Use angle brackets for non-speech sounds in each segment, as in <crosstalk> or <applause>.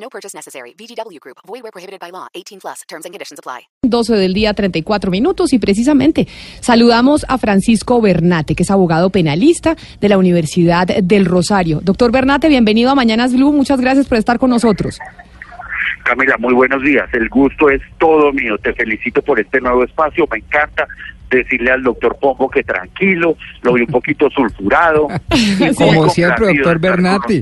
No purchase necessary. VGW Group. Void where prohibited by law. 18 plus. Terms and conditions apply. 12 del día, 34 minutos y precisamente saludamos a Francisco Bernate, que es abogado penalista de la Universidad del Rosario. Doctor Bernate, bienvenido a Mañanas Blue. Muchas gracias por estar con nosotros. Camila, muy buenos días. El gusto es todo mío. Te felicito por este nuevo espacio. Me encanta decirle al doctor Pombo que tranquilo, lo vi un poquito <laughs> sulfurado. <laughs> Como siempre, doctor Bernati.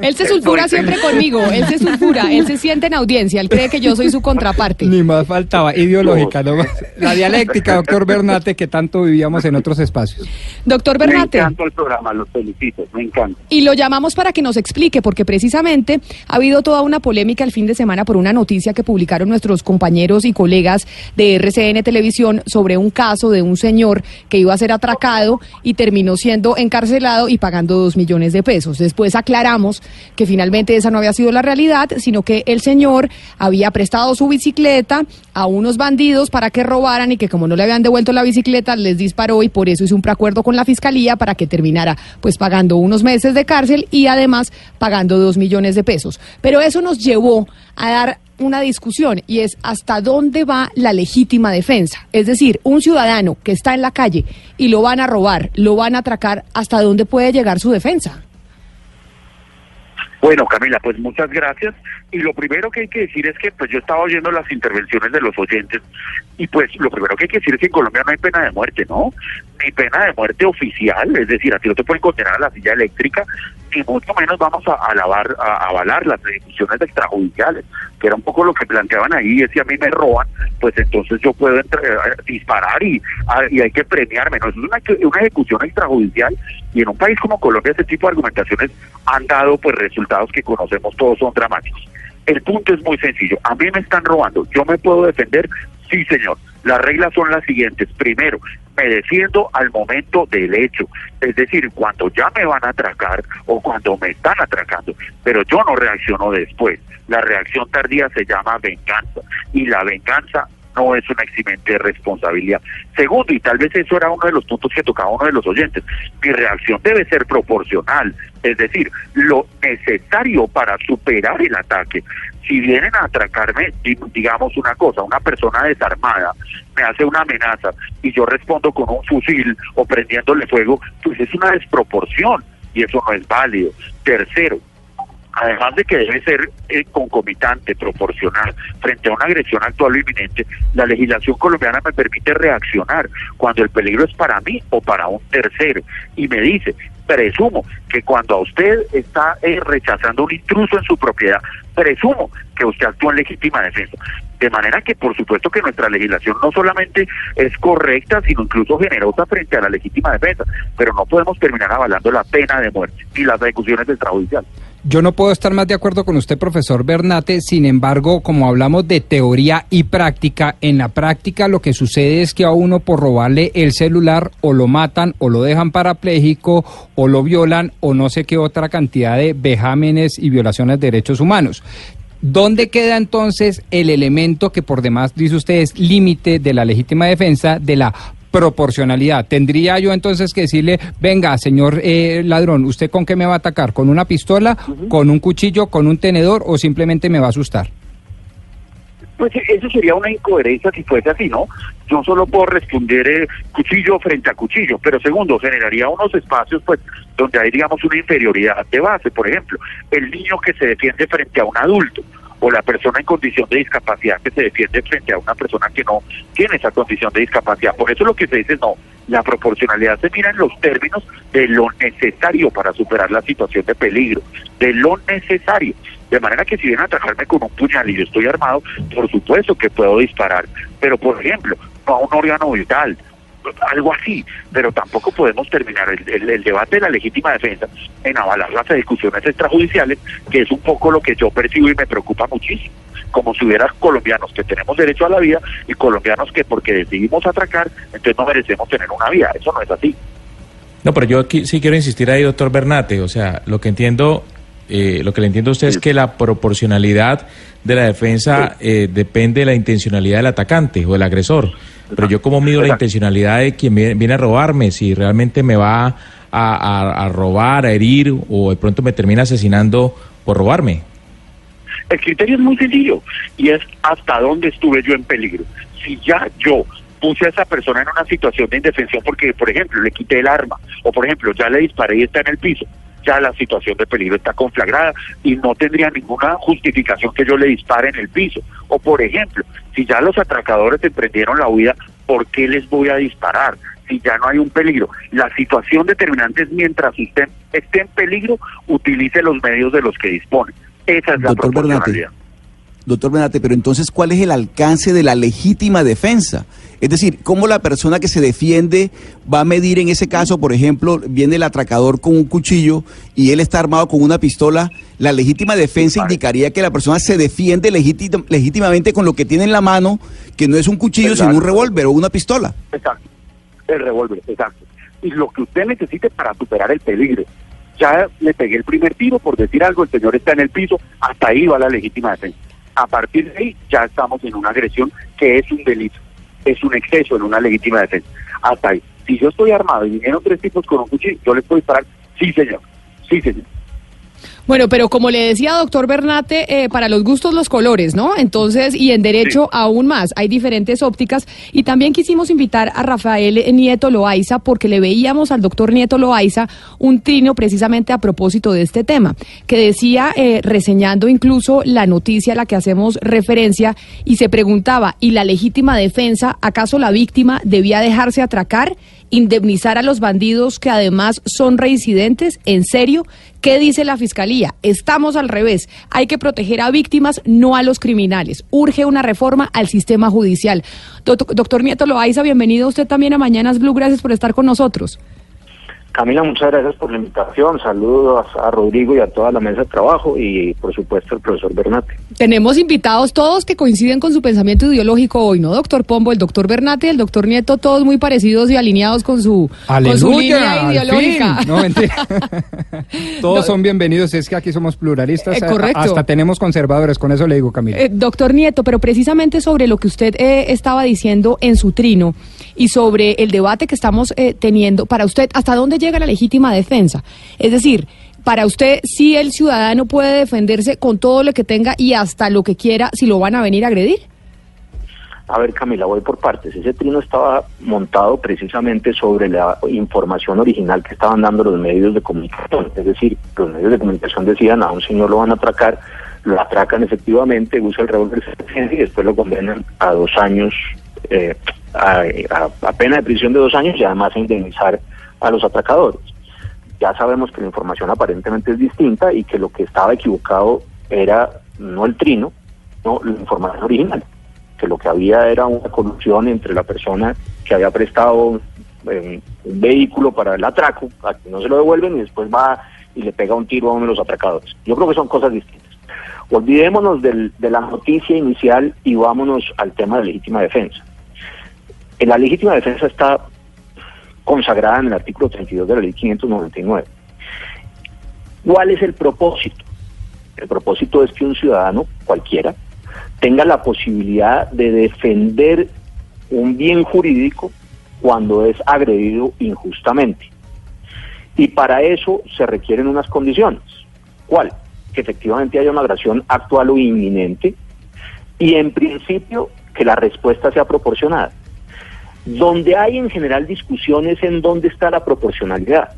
Él se sulfura Estoy siempre feliz. conmigo, él se sulfura, él se siente en audiencia, él cree que yo soy su contraparte. Ni más faltaba, ideológica, no más. La dialéctica, doctor Bernate, que tanto vivíamos en otros espacios. Doctor Me Bernate, encanta el programa, los felicito, me encanta. y lo llamamos para que nos explique, porque precisamente ha habido toda una polémica el fin de semana por una noticia que publicaron nuestros compañeros y colegas de RCN Televisión sobre un caso de un señor que iba a ser atracado y terminó siendo encarcelado y pagando dos millones de pesos. Después aclaramos que finalmente esa no había sido la realidad, sino que el señor había prestado su bicicleta a unos bandidos para que robaran y que como no le habían devuelto la bicicleta les disparó y por eso hizo un preacuerdo con la fiscalía para que terminara pues pagando unos meses de cárcel y además pagando dos millones de pesos. Pero eso nos llevó a dar una discusión y es hasta dónde va la legítima defensa. Es decir, un ciudadano que está en la calle y lo van a robar, lo van a atracar, ¿hasta dónde puede llegar su defensa? Bueno, Camila, pues muchas gracias. Y lo primero que hay que decir es que pues yo estaba oyendo las intervenciones de los oyentes y pues lo primero que hay que decir es que en Colombia no hay pena de muerte, ¿no? Ni pena de muerte oficial, es decir, a ti no te pueden condenar a la silla eléctrica, ni mucho menos vamos a, alabar, a avalar las ejecuciones extrajudiciales, que era un poco lo que planteaban ahí, es si a mí me roban, pues entonces yo puedo entre- eh, disparar y, y hay que premiarme, ¿no? Es una, una ejecución extrajudicial y en un país como Colombia ese tipo de argumentaciones han dado pues resultados que conocemos todos son dramáticos. El punto es muy sencillo. A mí me están robando. ¿Yo me puedo defender? Sí, señor. Las reglas son las siguientes. Primero, me defiendo al momento del hecho. Es decir, cuando ya me van a atracar o cuando me están atracando. Pero yo no reacciono después. La reacción tardía se llama venganza. Y la venganza no es un eximente responsabilidad. Segundo, y tal vez eso era uno de los puntos que tocaba uno de los oyentes, mi reacción debe ser proporcional, es decir, lo necesario para superar el ataque. Si vienen a atracarme, di- digamos una cosa, una persona desarmada me hace una amenaza y yo respondo con un fusil o prendiéndole fuego, pues es una desproporción y eso no es válido. Tercero, además de que debe ser eh, concomitante, proporcional, frente a una agresión actual o inminente, la legislación colombiana me permite reaccionar cuando el peligro es para mí o para un tercero. Y me dice, presumo que cuando a usted está eh, rechazando un intruso en su propiedad, presumo que usted actúa en legítima defensa. De manera que, por supuesto, que nuestra legislación no solamente es correcta, sino incluso generosa frente a la legítima defensa, pero no podemos terminar avalando la pena de muerte y las ejecuciones extrajudiciales. Yo no puedo estar más de acuerdo con usted, profesor Bernate. Sin embargo, como hablamos de teoría y práctica, en la práctica lo que sucede es que a uno por robarle el celular o lo matan o lo dejan parapléjico o lo violan o no sé qué otra cantidad de vejámenes y violaciones de derechos humanos. ¿Dónde queda entonces el elemento que por demás dice usted es límite de la legítima defensa de la proporcionalidad? ¿Tendría yo entonces que decirle, venga, señor eh, ladrón, ¿usted con qué me va a atacar? ¿Con una pistola, con un cuchillo, con un tenedor o simplemente me va a asustar? Pues eso sería una incoherencia si fuese así, ¿no? Yo solo puedo responder eh, cuchillo frente a cuchillo, pero segundo, generaría unos espacios pues donde hay, digamos, una inferioridad de base. Por ejemplo, el niño que se defiende frente a un adulto o la persona en condición de discapacidad que se defiende frente a una persona que no tiene esa condición de discapacidad. Por eso lo que se dice es no, la proporcionalidad se mira en los términos de lo necesario para superar la situación de peligro, de lo necesario. De manera que si vienen a atacarme con un puñal y yo estoy armado, por supuesto que puedo disparar. Pero, por ejemplo, no a un órgano vital, algo así, pero tampoco podemos terminar el, debate de la legítima defensa en avalar las ejecuciones extrajudiciales, que es un poco lo que yo percibo y me preocupa muchísimo. Como si hubiera colombianos que tenemos derecho a la vida y colombianos que porque decidimos atracar, entonces no merecemos tener una vida. Eso no es así. No, pero yo aquí sí quiero insistir ahí, doctor Bernate. O sea, lo que entiendo, eh, lo que le entiendo a usted es que la proporcionalidad de la defensa eh, depende de la intencionalidad del atacante o del agresor. Pero yo cómo mido la intencionalidad de quien viene viene a robarme, si realmente me va a, a- a robar, a herir o de pronto me termina asesinando por robarme. El criterio es muy sencillo y es hasta dónde estuve yo en peligro. Si ya yo puse a esa persona en una situación de indefensión porque, por ejemplo, le quité el arma o, por ejemplo, ya le disparé y está en el piso, ya la situación de peligro está conflagrada y no tendría ninguna justificación que yo le dispare en el piso. O, por ejemplo, si ya los atracadores emprendieron la huida, ¿por qué les voy a disparar? Si ya no hay un peligro. La situación determinante es mientras usted esté en peligro, utilice los medios de los que dispone. Esa es la Doctor Bernate. proporcionalidad. Doctor Benate, pero entonces, ¿cuál es el alcance de la legítima defensa? Es decir, ¿cómo la persona que se defiende va a medir en ese caso, por ejemplo, viene el atracador con un cuchillo y él está armado con una pistola? La legítima defensa Vale. indicaría que la persona se defiende legítim- legítimamente con lo que tiene en la mano, que no es un cuchillo, Exacto. sino un revólver o una pistola. Exacto. El revólver, exacto. Y lo que usted necesite para superar el peligro. Ya le pegué el primer tiro, por decir algo, el señor está en el piso, hasta ahí va la legítima defensa. A partir de ahí ya estamos en una agresión que es un delito, es un exceso en una legítima defensa. Hasta ahí. Si yo estoy armado y vinieron tres tipos con un cuchillo, yo les puedo disparar. Sí, señor. Sí, señor. Bueno, pero como le decía doctor Bernate, eh, para los gustos los colores, ¿no? Entonces, y en derecho Sí. aún más, hay diferentes ópticas. Y también quisimos invitar a Rafael Nieto Loaiza porque le veíamos al doctor Nieto Loaiza un trino precisamente a propósito de este tema, que decía, eh, reseñando incluso la noticia a la que hacemos referencia, y se preguntaba, ¿y la legítima defensa, acaso la víctima debía dejarse atracar? Indemnizar a los bandidos que además son reincidentes? ¿En serio? ¿Qué dice la Fiscalía? Estamos al revés. Hay que proteger a víctimas, no a los criminales. Urge una reforma al sistema judicial. Doc- Doctor Nieto Loaiza, bienvenido usted también a Mañanas Blue. Gracias por estar con nosotros. Camila, muchas gracias por la invitación. Saludos a Rodrigo y a toda la mesa de trabajo y, por supuesto, al profesor Bernate. Tenemos invitados todos que coinciden con su pensamiento ideológico hoy, ¿no? Doctor Pombo, el doctor Bernate y el doctor Nieto, todos muy parecidos y alineados con su, con su línea ideológica. No, mentira. <laughs> Todos son bienvenidos, es que aquí somos pluralistas. Eh, correcto. Hasta tenemos conservadores, con eso le digo, Camila. Eh, doctor Nieto, pero precisamente sobre lo que usted eh, estaba diciendo en su trino y sobre el debate que estamos eh, teniendo, para usted, ¿hasta dónde llega la legítima defensa? Es decir, para usted, si el ciudadano puede defenderse con todo lo que tenga y hasta lo que quiera, si lo van a venir a agredir. A ver, Camila, voy por partes. Ese trino estaba montado precisamente sobre la información original que estaban dando los medios de comunicación. Es decir, los medios de comunicación decían a un señor lo van a atracar, lo atracan efectivamente, usa el revólver y después lo condenan a dos años, eh, a- a pena de prisión de dos años y además a indemnizar a los atracadores. Ya sabemos que la información aparentemente es distinta y que lo que estaba equivocado era no el trino, no la información original que lo que había era una colusión entre la persona que había prestado eh, un vehículo para el atraco, a que no se lo devuelven y después va y le pega un tiro a uno de los atracadores. Yo creo que son cosas distintas. Olvidémonos de la noticia inicial y vámonos al tema de legítima defensa. En la legítima defensa está consagrada en el artículo 32 de la ley 599. ¿Cuál es el propósito? El propósito es que un ciudadano cualquiera tenga la posibilidad de defender un bien jurídico cuando es agredido injustamente. Y para eso se requieren unas condiciones. ¿Cuál? Que efectivamente haya una agresión actual o inminente y en principio que la respuesta sea proporcionada. Donde hay en general discusiones en dónde está la proporcionalidad.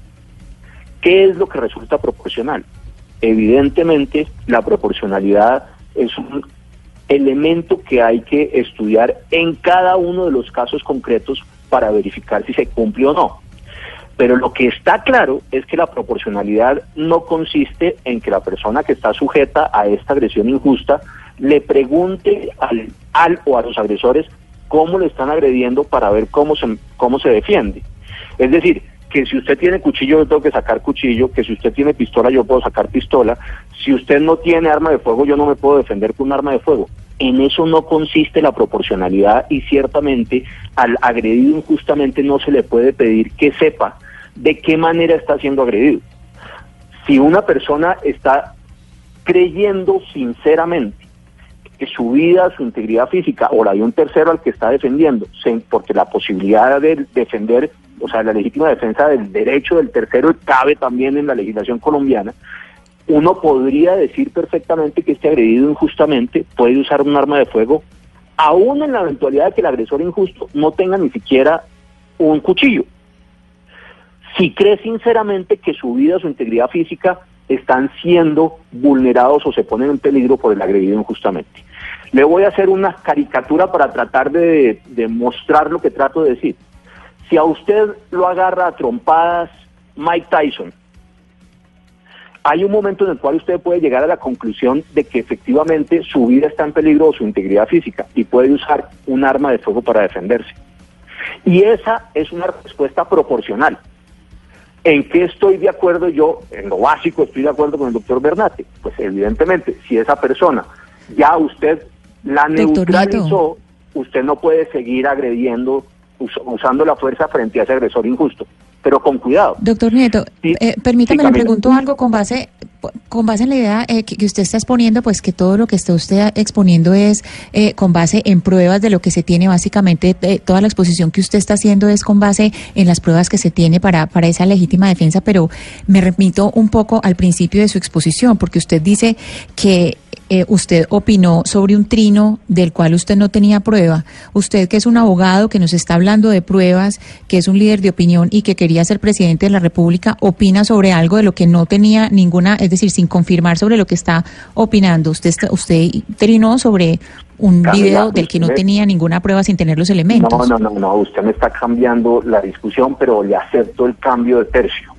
¿Qué es lo que resulta proporcional? Evidentemente, la proporcionalidad es un elemento que hay que estudiar en cada uno de los casos concretos para verificar si se cumple o no. Pero lo que está claro es que la proporcionalidad no consiste en que la persona que está sujeta a esta agresión injusta le pregunte al, al o a los agresores cómo le están agrediendo para ver cómo se, cómo se defiende. Es decir, que si usted tiene cuchillo yo tengo que sacar cuchillo, que si usted tiene pistola yo puedo sacar pistola, si usted no tiene arma de fuego yo no me puedo defender con un arma de fuego. En eso no consiste la proporcionalidad y ciertamente al agredido injustamente no se le puede pedir que sepa de qué manera está siendo agredido. Si una persona está creyendo sinceramente su vida, su integridad física o la de un tercero al que está defendiendo, porque la posibilidad de defender, o sea, la legítima defensa del derecho del tercero cabe también en la legislación colombiana, uno podría decir perfectamente que este agredido injustamente puede usar un arma de fuego, aún en la eventualidad de que el agresor injusto no tenga ni siquiera un cuchillo. Si cree sinceramente que su vida, su integridad física están siendo vulnerados o se ponen en peligro por el agredido injustamente. Le voy a hacer una caricatura para tratar de, mostrar lo que trato de decir. Si a usted lo agarra a trompadas Mike Tyson, hay un momento en el cual usted puede llegar a la conclusión de que efectivamente su vida está en peligro o su integridad física y puede usar un arma de fuego para defenderse. Y esa es una respuesta proporcional. ¿En qué estoy de acuerdo yo? En lo básico estoy de acuerdo con el doctor Bernate. Pues evidentemente, si esa persona ya usted la neutralizó, usted no puede seguir agrediendo, usando la fuerza frente a ese agresor injusto. Pero con cuidado. Doctor Nieto, eh, permítame, le pregunto algo con base con base en la idea eh, que, usted está exponiendo, pues que todo lo que está usted exponiendo es eh, con base en pruebas de lo que se tiene, básicamente toda la exposición que usted está haciendo es con base en las pruebas que se tiene para, para esa legítima defensa, pero me remito un poco al principio de su exposición, porque usted dice que eh, usted opinó sobre un trino del cual usted no tenía prueba. Usted que es un abogado que nos está hablando de pruebas, que es un líder de opinión y que quería ser presidente de la República, opina sobre algo de lo que no tenía ninguna, es decir, sin confirmar sobre lo que está opinando. Usted, usted trinó sobre un video del que no tenía ninguna prueba sin tener los elementos. No, no, no, no, usted me está cambiando la discusión, pero le acepto el cambio de tercio.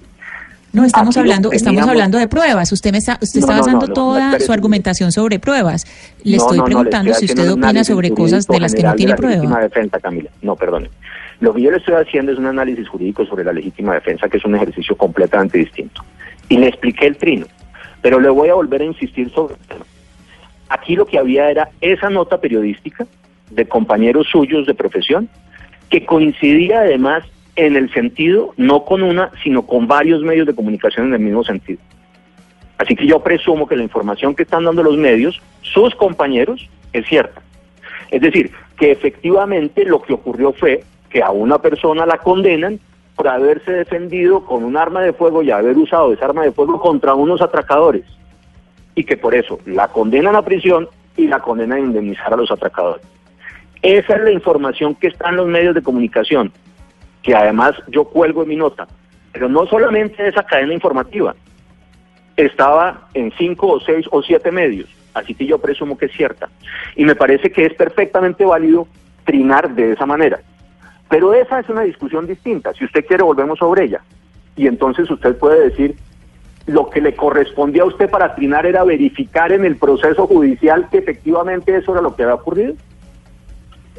No, estamos hablando, estamos hablando de pruebas. Usted me está, usted está basando toda su argumentación sobre pruebas. Le estoy preguntando si usted opina sobre cosas de las que no tiene prueba. defensa, Camila. No, perdone. Lo que yo le estoy haciendo es un análisis jurídico sobre la legítima defensa, que es un ejercicio completamente distinto. Y le expliqué el trino, pero le voy a volver a insistir sobre el tema. Aquí lo que había era esa nota periodística de compañeros suyos de profesión, que coincidía además en el sentido, no con una, sino con varios medios de comunicación en el mismo sentido. Así que yo presumo que la información que están dando los medios, sus compañeros, es cierta. Es decir, que efectivamente lo que ocurrió fue que a una persona la condenan por haberse defendido con un arma de fuego y haber usado esa arma de fuego contra unos atracadores. Y que por eso la condenan a prisión y la condenan a indemnizar a los atracadores. Esa es la información que está en los medios de comunicación que además yo cuelgo en mi nota, pero no solamente esa cadena informativa, estaba en cinco o seis o siete medios, así que yo presumo que es cierta. Y me parece que es perfectamente válido trinar de esa manera. Pero esa es una discusión distinta. Si usted quiere, volvemos sobre ella. Y entonces usted puede decir, lo que le correspondía a usted para trinar era verificar en el proceso judicial que efectivamente eso era lo que había ocurrido.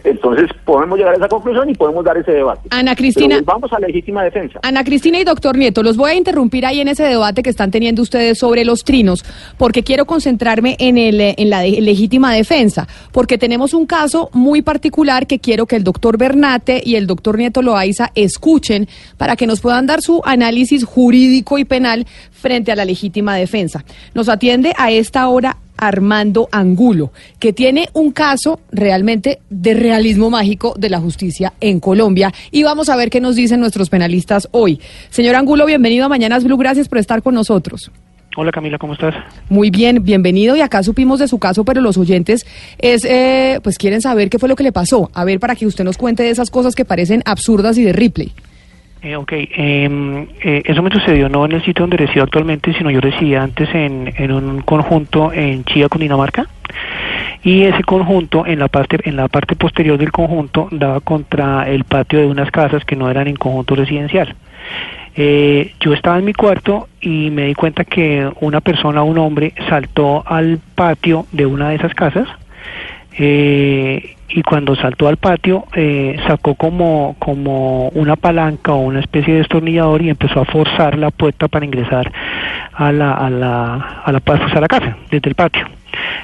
Entonces podemos llegar a esa conclusión y podemos dar ese debate. Ana Cristina. vamos a legítima defensa. Ana Cristina y doctor Nieto, los voy a interrumpir ahí en ese debate que están teniendo ustedes sobre los trinos, porque quiero concentrarme en, el, en la legítima defensa, porque tenemos un caso muy particular que quiero que el doctor Bernate y el doctor Nieto Loaiza escuchen para que nos puedan dar su análisis jurídico y penal frente a la legítima defensa. Nos atiende a esta hora Armando Angulo, que tiene un caso realmente de realismo mágico de la justicia en Colombia. Y vamos a ver qué nos dicen nuestros penalistas hoy. Señor Angulo, bienvenido a Mañanas Blue, gracias por estar con nosotros. Hola Camila, ¿cómo estás? Muy bien, bienvenido. Y acá supimos de su caso, pero los oyentes es, eh, pues quieren saber qué fue lo que le pasó. A ver, para que usted nos cuente de esas cosas que parecen absurdas y de Ripley. Eh, ok, em, eh, eso me sucedió no en el sitio donde resido actualmente, sino yo residía antes en, en un conjunto en Chía, Cundinamarca, y ese conjunto en la parte en la parte posterior del conjunto daba contra el patio de unas casas que no eran en conjunto residencial. Eh, yo estaba en mi cuarto y me di cuenta que una persona, un hombre, saltó al patio de una de esas casas eh, y cuando saltó al patio eh, sacó como, como una palanca o una especie de destornillador y empezó a forzar la puerta para ingresar a la, a la, a la, a la casa desde el patio.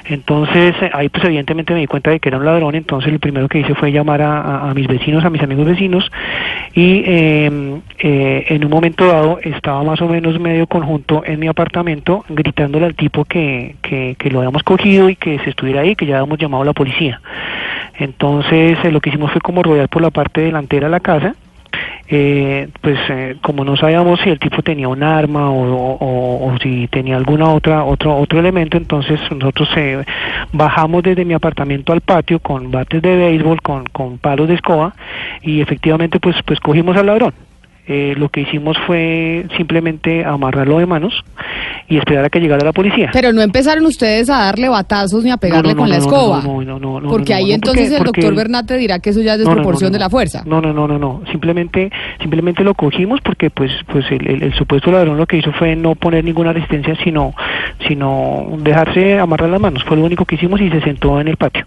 Entonces, eh, ahí pues evidentemente me di cuenta de que era un ladrón, entonces lo primero que hice fue llamar a, mis vecinos, a mis amigos vecinos, y eh, eh, en un momento dado estaba más o menos medio conjunto en mi apartamento gritándole al tipo que, que, que lo habíamos cogido y que se estuviera ahí, que ya habíamos llamado a la policía. Entonces, eh, lo que hicimos fue como rodear por la parte delantera la casa eh, pues eh, como no sabíamos si el tipo tenía un arma o, si tenía alguna otra otro otro elemento entonces nosotros eh, bajamos desde mi apartamento al patio con bates de béisbol con, con palos de escoba y efectivamente pues pues cogimos al ladrón eh, lo que hicimos fue simplemente amarrarlo de manos y esperar a que llegara la policía. Pero no empezaron ustedes a darle batazos ni a pegarle con la escoba. porque ahí entonces el doctor Bernate dirá que eso ya es desproporción de la fuerza. No, no, no, no, no. Simplemente, simplemente lo cogimos porque pues, pues el, supuesto ladrón lo que hizo fue no poner ninguna resistencia, sino, sino dejarse amarrar las manos. Fue lo único que hicimos y se sentó en el patio.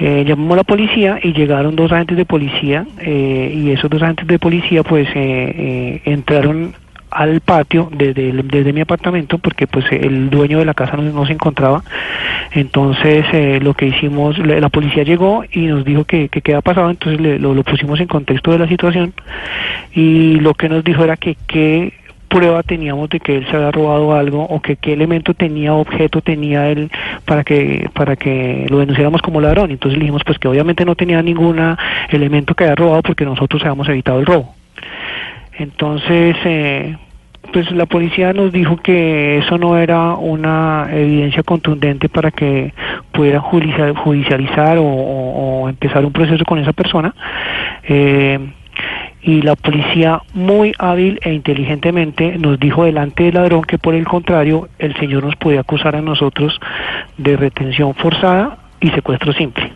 Eh, llamamos a la policía y llegaron dos agentes de policía eh, y esos dos agentes de policía pues eh, eh entraron al patio desde, desde mi apartamento porque pues el dueño de la casa no, se encontraba. Entonces eh, lo que hicimos la, policía llegó y nos dijo que, que qué había pasado. Entonces le, lo, lo, pusimos en contexto de la situación y lo que nos dijo era que qué prueba teníamos de que él se había robado algo o que qué elemento tenía, objeto tenía él para que para que lo denunciáramos como ladrón. Entonces le dijimos pues que obviamente no tenía ningún elemento que había robado porque nosotros habíamos evitado el robo. Entonces, eh, pues la policía nos dijo que eso no era una evidencia contundente para que pudiera judicializar o, o, empezar un proceso con esa persona. Eh, y la policía muy hábil e inteligentemente nos dijo delante del ladrón que por el contrario el señor nos podía acusar a nosotros de retención forzada y secuestro simple.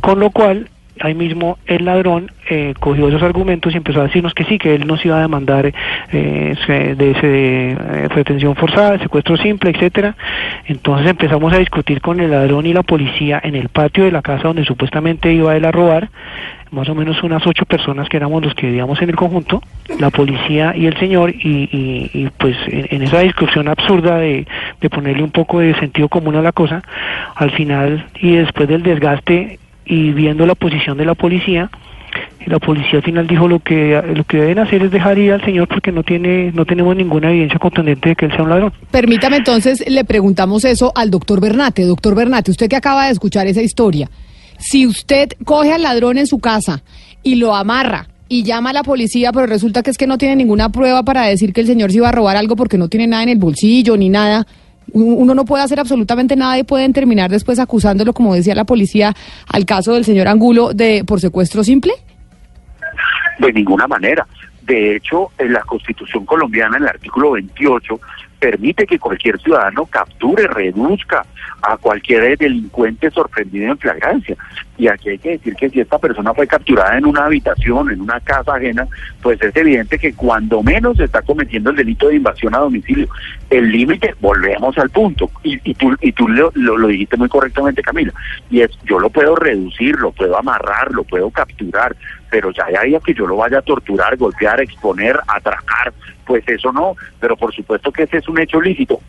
Con lo cual ahí mismo el ladrón eh, cogió esos argumentos y empezó a decirnos que sí, que él nos iba a demandar eh, de ese eh, retención forzada, secuestro simple, etcétera. Entonces empezamos a discutir con el ladrón y la policía en el patio de la casa donde supuestamente iba él a robar, más o menos unas ocho personas que éramos los que vivíamos en el conjunto, la policía y el señor, y, y, pues en, en, esa discusión absurda de, de ponerle un poco de sentido común a la cosa, al final y después del desgaste y viendo la posición de la policía, la policía al final dijo lo que lo que deben hacer es dejar ir al señor porque no tiene no tenemos ninguna evidencia contundente de que él sea un ladrón. Permítame entonces le preguntamos eso al doctor Bernate, doctor Bernate, usted que acaba de escuchar esa historia, si usted coge al ladrón en su casa y lo amarra y llama a la policía, pero resulta que es que no tiene ninguna prueba para decir que el señor se iba a robar algo porque no tiene nada en el bolsillo ni nada uno no puede hacer absolutamente nada y pueden terminar después acusándolo, como decía la policía, al caso del señor Angulo de por secuestro simple? De ninguna manera. De hecho, en la Constitución colombiana, en el artículo 28, permite que cualquier ciudadano capture, reduzca a cualquier delincuente sorprendido en flagrancia. Y aquí hay que decir que si esta persona fue capturada en una habitación, en una casa ajena, pues es evidente que cuando menos se está cometiendo el delito de invasión a domicilio. El límite, volvemos al punto, y, y tú, y tú lo, lo, dijiste muy correctamente, Camila, y es, yo lo puedo reducir, lo puedo amarrar, lo puedo capturar, pero ya haya que yo lo vaya a torturar, golpear, exponer, atracar, pues eso no, pero por supuesto que ese es un hecho lícito.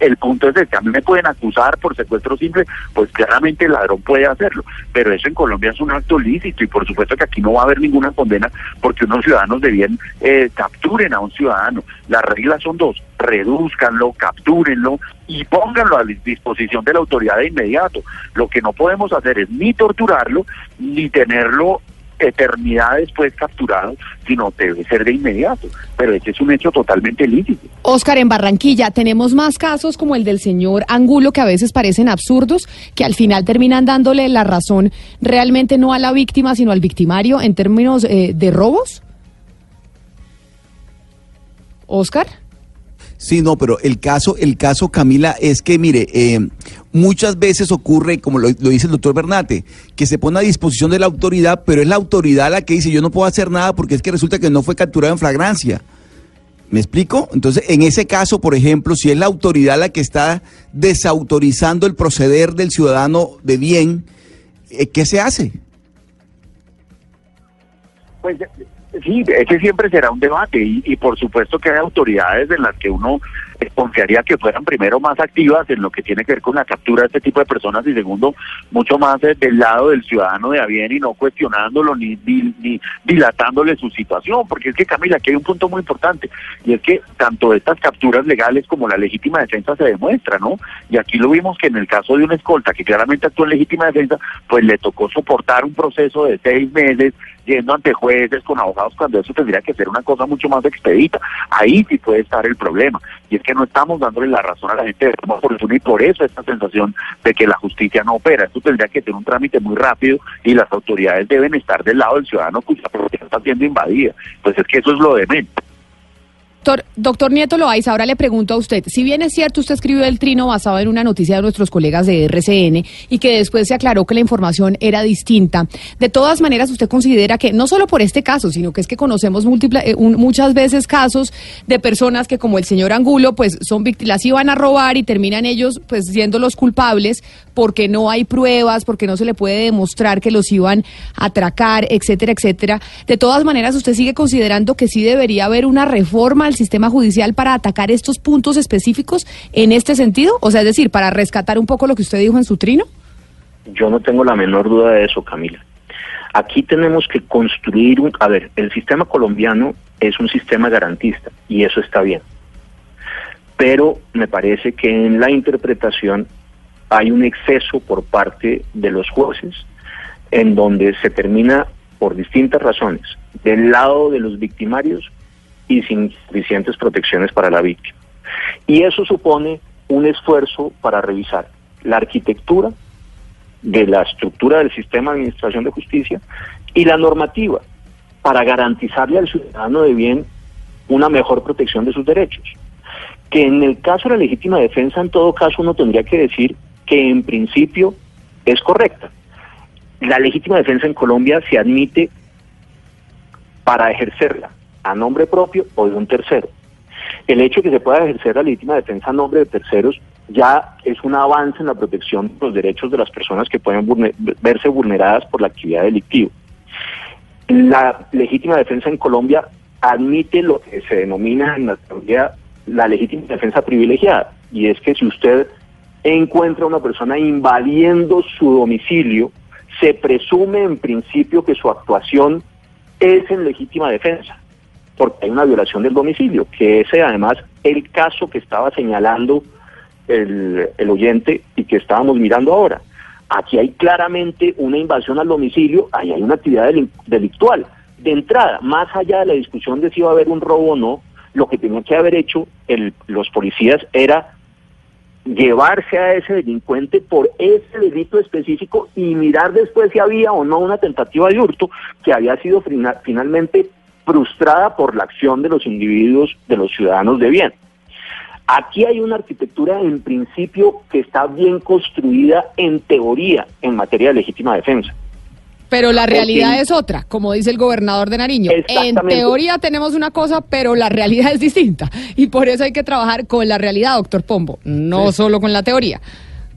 El, punto es que a mí me pueden acusar por secuestro simple, pues claramente el ladrón puede hacerlo, pero eso en Colombia es un acto lícito y por supuesto que aquí no va a haber ninguna condena porque unos ciudadanos debían eh, capturen a un ciudadano. Las reglas son dos, reduzcanlo, captúrenlo y pónganlo a disposición de la autoridad de inmediato. Lo que no podemos hacer es ni torturarlo ni tenerlo eternidad después capturado, sino debe ser de inmediato. Pero ese es un hecho totalmente lícito. Oscar, en Barranquilla tenemos más casos como el del señor Angulo que a veces parecen absurdos, que al final terminan dándole la razón realmente no a la víctima, sino al victimario en términos eh, de robos. Oscar. Sí, no, pero el caso, el caso, Camila, es que, mire, eh, muchas veces ocurre, como lo, dice el doctor Bernate, que se pone a disposición de la autoridad, pero es la autoridad la que dice yo no puedo hacer nada porque es que resulta que no fue capturado en flagrancia. ¿Me explico? Entonces, en ese caso, por ejemplo, si es la autoridad la que está desautorizando el proceder del ciudadano de bien, eh, ¿qué se hace? Pues sí, ese siempre será un debate y, y por supuesto que hay autoridades en las que uno eh, confiaría que fueran primero más activas en lo que tiene que ver con la captura de este tipo de personas y segundo mucho más eh, del lado del ciudadano de a y no cuestionándolo ni, ni, ni dilatándole su situación porque es que Camila aquí hay un punto muy importante y es que tanto estas capturas legales como la legítima defensa se demuestra no y aquí lo vimos que en el caso de una escolta que claramente actuó en legítima defensa pues le tocó soportar un proceso de seis meses yendo ante jueces con abogados cuando eso tendría que ser una cosa mucho más expedita ahí sí puede estar el problema y es que no estamos dándole la razón a la gente de forma oportuna y por eso esta sensación de que la justicia no opera. Esto tendría que ser un trámite muy rápido y las autoridades deben estar del lado del ciudadano cuya propiedad está siendo invadida. Pues es que eso es lo de menos. Doctor, Nieto Loaiza, ahora le pregunto a usted, si bien es cierto, usted escribió el trino basado en una noticia de nuestros colegas de RCN y que después se aclaró que la información era distinta, de todas maneras usted considera que no solo por este caso, sino que es que conocemos eh, muchas veces casos de personas que como el señor Angulo, pues son víctimas, las iban a robar y terminan ellos pues siendo los culpables porque no hay pruebas, porque no se le puede demostrar que los iban a atracar, etcétera, etcétera. De todas maneras, usted sigue considerando que sí debería haber una reforma al sistema judicial para atacar estos puntos específicos en este sentido, o sea, es decir, para rescatar un poco lo que usted dijo en su trino. Yo no tengo la menor duda de eso, Camila. Aquí tenemos que construir un... A ver, el sistema colombiano es un sistema garantista y eso está bien. Pero me parece que en la interpretación hay un exceso por parte de los jueces en donde se termina por distintas razones del lado de los victimarios y sin suficientes protecciones para la víctima. Y eso supone un esfuerzo para revisar la arquitectura de la estructura del sistema de administración de justicia y la normativa para garantizarle al ciudadano de bien una mejor protección de sus derechos. Que en el caso de la legítima defensa, en todo caso, uno tendría que decir que en principio es correcta. La legítima defensa en Colombia se admite para ejercerla a nombre propio o de un tercero. El hecho de que se pueda ejercer la legítima defensa a nombre de terceros ya es un avance en la protección de los derechos de las personas que pueden verse vulneradas por la actividad delictiva. La legítima defensa en Colombia admite lo que se denomina en la teoría la legítima defensa privilegiada, y es que si usted encuentra a una persona invadiendo su domicilio, se presume en principio que su actuación es en legítima defensa, porque hay una violación del domicilio, que ese además el caso que estaba señalando el, el oyente y que estábamos mirando ahora. Aquí hay claramente una invasión al domicilio, ahí hay una actividad delictual. De entrada, más allá de la discusión de si iba a haber un robo o no, lo que tenían que haber hecho el- los policías era llevarse a ese delincuente por ese delito específico y mirar después si había o no una tentativa de hurto que había sido fina- finalmente frustrada por la acción de los individuos, de los ciudadanos de bien. Aquí hay una arquitectura en principio que está bien construida en teoría en materia de legítima defensa. Pero la Porque- realidad es otra, como dice el gobernador de Nariño. En teoría tenemos una cosa, pero la realidad <laughs> es distinta. Y por eso hay que trabajar con la realidad, doctor Pombo, no solo con la teoría.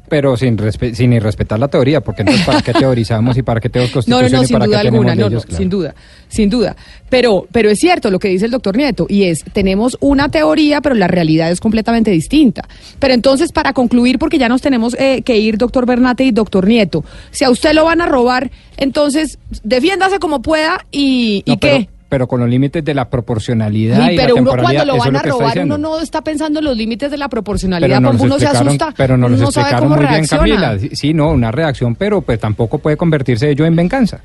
Pero sin, sin irrespetar la teoría, porque entonces ¿para qué teorizamos y para qué tenemos <laughs> No, constitución no, no, y sin para duda qué alguna, no, no, leyes? Claro. sin duda, sin duda. Pero, pero es cierto lo que dice el doctor Nieto, y es, tenemos una teoría, pero la realidad es completamente distinta. Pero entonces, para concluir, porque ya nos tenemos eh, que ir, doctor Bernate y doctor Nieto, si a usted lo van a robar, entonces, defiéndase como pueda y, ¿y No, pero, qué? Pero con los límites de la proporcionalidad Sí, y la pero uno temporalidad. cuando lo van a robar, uno no está pensando en los límites de la proporcionalidad, nos uno se asusta, pero no uno nos no sabe explicaron cómo muy bien. Camila. Sí, no, una reacción, pero pues tampoco puede convertirse ello en venganza.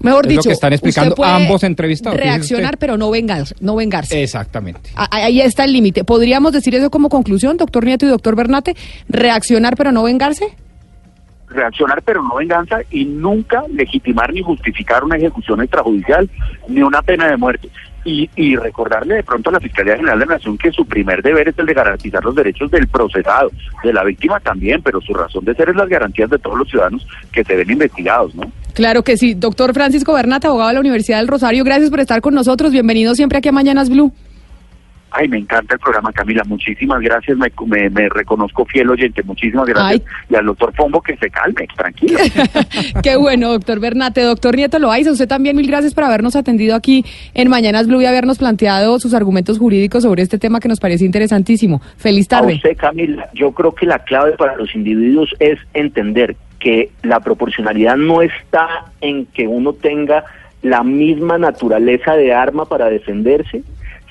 Mejor Es lo dicho, que están explicando usted puede ambos entrevistados, Reaccionar, pero no vengarse, no vengarse. Exactamente. Ahí está el límite. ¿Podríamos decir eso como conclusión, doctor Nieto y doctor Bernate? ¿Reaccionar pero no vengarse? Reaccionar pero no venganza y nunca legitimar ni justificar una ejecución extrajudicial ni una pena de muerte. Y, y recordarle de pronto a la Fiscalía General de la Nación que su primer deber es el de garantizar los derechos del procesado, de la víctima también, pero su razón de ser es las garantías de todos los ciudadanos que se ven investigados, ¿no? Claro que sí. Doctor Francisco Bernate, abogado de la Universidad del Rosario, gracias por estar con nosotros. Bienvenido siempre aquí a Mañanas Blue. Ay, me encanta el programa, Camila. Muchísimas gracias. Me, me, me reconozco fiel oyente. Muchísimas gracias. Y al doctor Pombo que se calme, tranquilo. <laughs> Qué bueno, doctor Bernate. Doctor Nieto Loaiza, usted también mil gracias por habernos atendido aquí en Mañanas Blue y habernos planteado sus argumentos jurídicos sobre este tema que nos parece interesantísimo. Feliz tarde. A usted, Camila. Yo creo que la clave para los individuos es entender que la proporcionalidad no está en que uno tenga la misma naturaleza de arma para defenderse,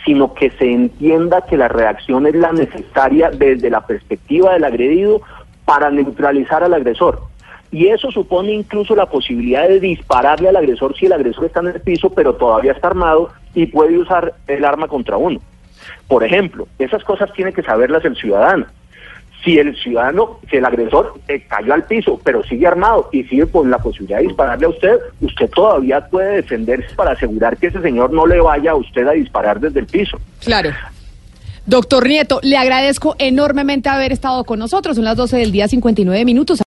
sino que se entienda que la reacción es la necesaria desde la perspectiva del agredido para neutralizar al agresor. Y eso supone incluso la posibilidad de dispararle al agresor si el agresor está en el piso, pero todavía está armado y puede usar el arma contra uno. Por ejemplo, esas cosas tiene que saberlas el ciudadano si el ciudadano, si el agresor eh, cayó al piso, pero sigue armado y sigue con la posibilidad de dispararle a usted, usted todavía puede defenderse para asegurar que ese señor no le vaya a usted a disparar desde el piso. Claro. Doctor Nieto, le agradezco enormemente haber estado con nosotros. Son las 12 del día, 59 minutos.